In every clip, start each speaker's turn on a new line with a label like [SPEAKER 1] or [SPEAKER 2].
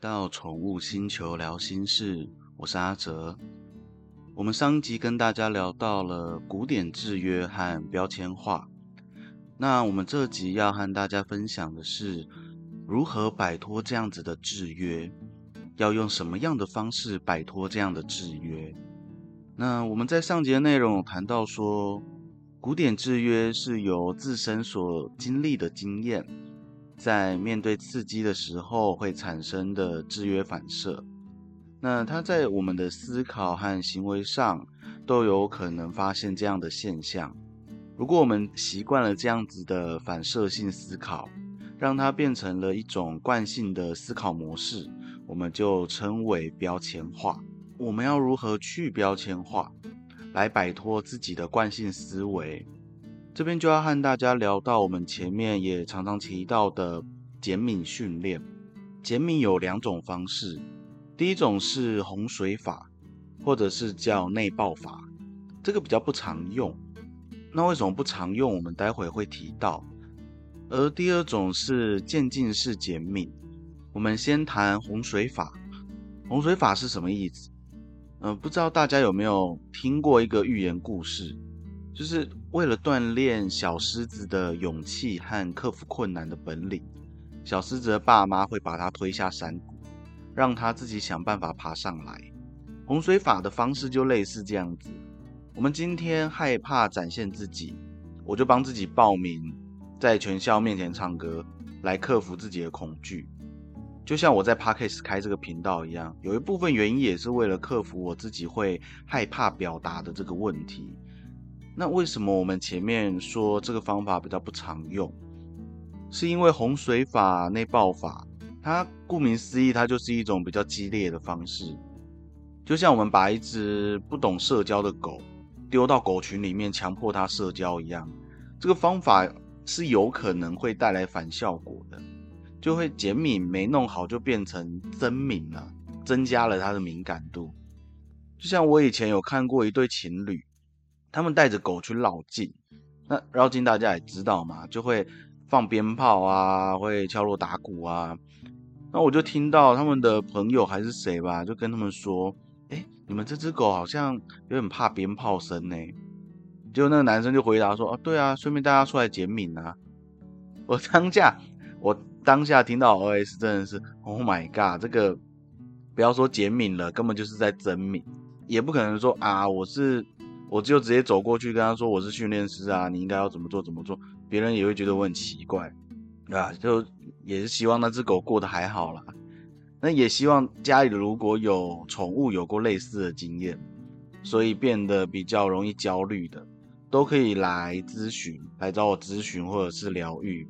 [SPEAKER 1] 到宠物星球聊心事，我是阿哲。我们上集跟大家聊到了古典制约和标签化，那我们这集要和大家分享的是如何摆脱这样子的制约，要用什么样的方式摆脱这样的制约。那我们在上节内容有谈到说，古典制约是由自身所经历的经验。在面对刺激的时候会产生的制约反射，那它在我们的思考和行为上都有可能发现这样的现象。如果我们习惯了这样子的反射性思考，让它变成了一种惯性的思考模式，我们就称为标签化。我们要如何去标签化，来摆脱自己的惯性思维？这边就要和大家聊到我们前面也常常提到的减敏训练。减敏有两种方式，第一种是洪水法，或者是叫内爆法，这个比较不常用。那为什么不常用？我们待会会提到。而第二种是渐进式减敏。我们先谈洪水法。洪水法是什么意思？嗯，不知道大家有没有听过一个寓言故事？就是为了锻炼小狮子的勇气和克服困难的本领，小狮子的爸妈会把它推下山谷，让它自己想办法爬上来。洪水法的方式就类似这样子。我们今天害怕展现自己，我就帮自己报名，在全校面前唱歌，来克服自己的恐惧。就像我在 Parkes 开这个频道一样，有一部分原因也是为了克服我自己会害怕表达的这个问题。那为什么我们前面说这个方法比较不常用？是因为洪水法、内爆法，它顾名思义，它就是一种比较激烈的方式。就像我们把一只不懂社交的狗丢到狗群里面，强迫它社交一样，这个方法是有可能会带来反效果的，就会减敏没弄好，就变成增敏了，增加了它的敏感度。就像我以前有看过一对情侣。他们带着狗去绕境，那绕境大家也知道嘛，就会放鞭炮啊，会敲锣打鼓啊。那我就听到他们的朋友还是谁吧，就跟他们说：“哎，你们这只狗好像有点怕鞭炮声呢。”结果那个男生就回答说：“哦，对啊，顺便大家出来减敏啊。”我当下，我当下听到 OS 真的是 “Oh my god”，这个不要说减敏了，根本就是在增敏，也不可能说啊，我是。我就直接走过去跟他说：“我是训练师啊，你应该要怎么做怎么做。”别人也会觉得我很奇怪，啊，就也是希望那只狗过得还好啦。那也希望家里如果有宠物有过类似的经验，所以变得比较容易焦虑的，都可以来咨询，来找我咨询或者是疗愈，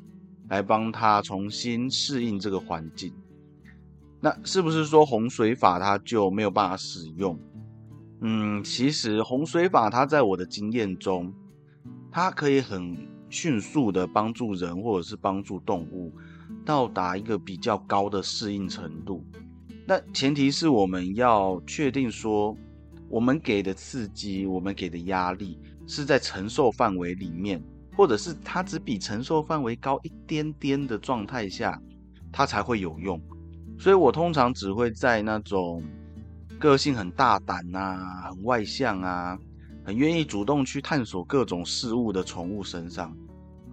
[SPEAKER 1] 来帮他重新适应这个环境。那是不是说洪水法它就没有办法使用？嗯，其实洪水法它在我的经验中，它可以很迅速的帮助人或者是帮助动物到达一个比较高的适应程度。那前提是我们要确定说，我们给的刺激，我们给的压力是在承受范围里面，或者是它只比承受范围高一点点的状态下，它才会有用。所以我通常只会在那种。个性很大胆呐，很外向啊，很愿意主动去探索各种事物的宠物身上，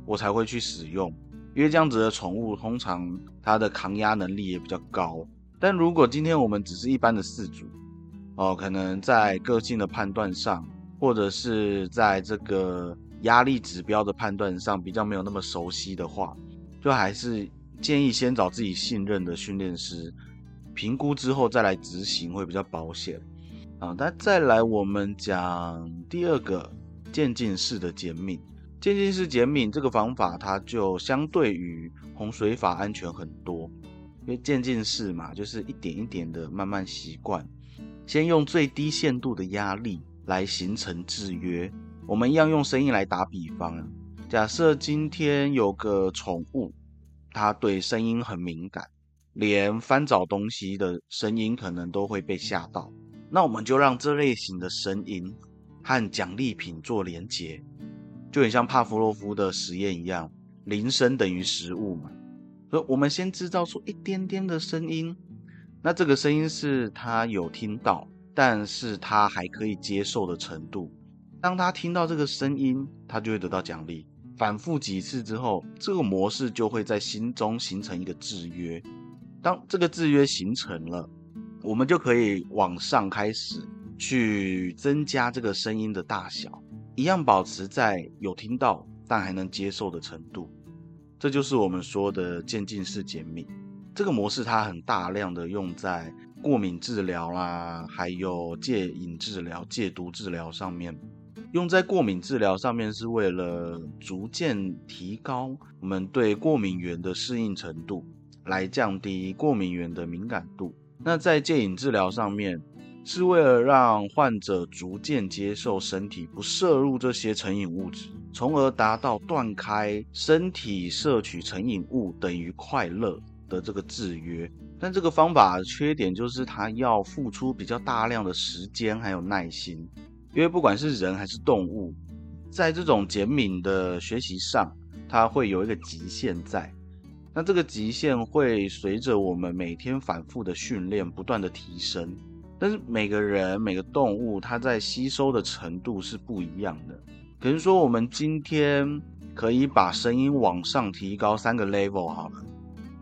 [SPEAKER 1] 我才会去使用。因为这样子的宠物通常它的抗压能力也比较高。但如果今天我们只是一般的饲主，哦，可能在个性的判断上，或者是在这个压力指标的判断上比较没有那么熟悉的话，就还是建议先找自己信任的训练师。评估之后再来执行会比较保险啊。那再来我们讲第二个渐进式的减敏。渐进式减敏这个方法，它就相对于洪水法安全很多，因为渐进式嘛，就是一点一点的慢慢习惯，先用最低限度的压力来形成制约。我们一样用声音来打比方，假设今天有个宠物，它对声音很敏感。连翻找东西的声音可能都会被吓到，那我们就让这类型的声音和奖励品做连结，就很像帕夫洛夫的实验一样，铃声等于食物嘛。所以我们先制造出一点点的声音，那这个声音是他有听到，但是他还可以接受的程度。当他听到这个声音，他就会得到奖励。反复几次之后，这个模式就会在心中形成一个制约。当这个制约形成了，我们就可以往上开始去增加这个声音的大小，一样保持在有听到但还能接受的程度。这就是我们说的渐进式减敏。这个模式它很大量的用在过敏治疗啦，还有戒瘾治疗、戒毒治疗上面。用在过敏治疗上面是为了逐渐提高我们对过敏源的适应程度，来降低过敏源的敏感度。那在戒瘾治疗上面，是为了让患者逐渐接受身体不摄入这些成瘾物质，从而达到断开身体摄取成瘾物等于快乐。的这个制约，但这个方法缺点就是它要付出比较大量的时间还有耐心，因为不管是人还是动物，在这种减敏的学习上，它会有一个极限在。那这个极限会随着我们每天反复的训练不断的提升，但是每个人每个动物它在吸收的程度是不一样的。可能说我们今天可以把声音往上提高三个 level 好了。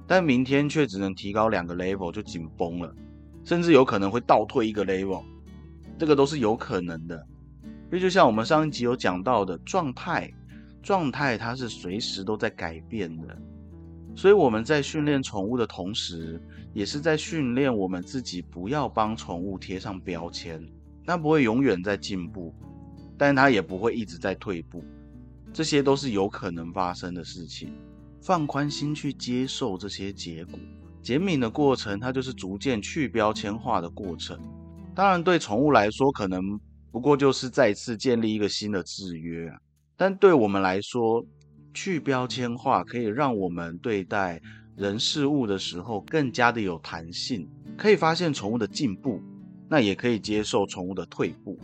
[SPEAKER 1] 但明天却只能提高两个 level 就紧绷了，甚至有可能会倒退一个 level，这个都是有可能的。因为就像我们上一集有讲到的状态，状态它是随时都在改变的，所以我们在训练宠物的同时，也是在训练我们自己，不要帮宠物贴上标签。它不会永远在进步，但它也不会一直在退步，这些都是有可能发生的事情。放宽心去接受这些结果，减敏的过程，它就是逐渐去标签化的过程。当然，对宠物来说，可能不过就是再次建立一个新的制约啊。但对我们来说，去标签化可以让我们对待人事物的时候更加的有弹性，可以发现宠物的进步，那也可以接受宠物的退步，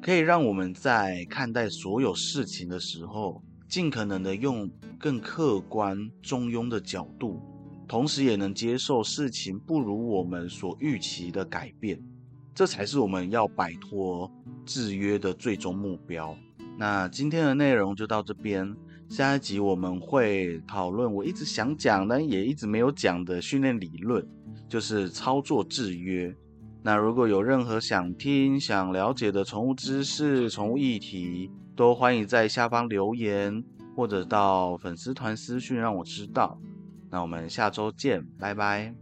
[SPEAKER 1] 可以让我们在看待所有事情的时候。尽可能的用更客观、中庸的角度，同时也能接受事情不如我们所预期的改变，这才是我们要摆脱制约的最终目标。那今天的内容就到这边，下一集我们会讨论我一直想讲但也一直没有讲的训练理论，就是操作制约。那如果有任何想听、想了解的宠物知识、宠物议题，都欢迎在下方留言，或者到粉丝团私讯让我知道。那我们下周见，拜拜。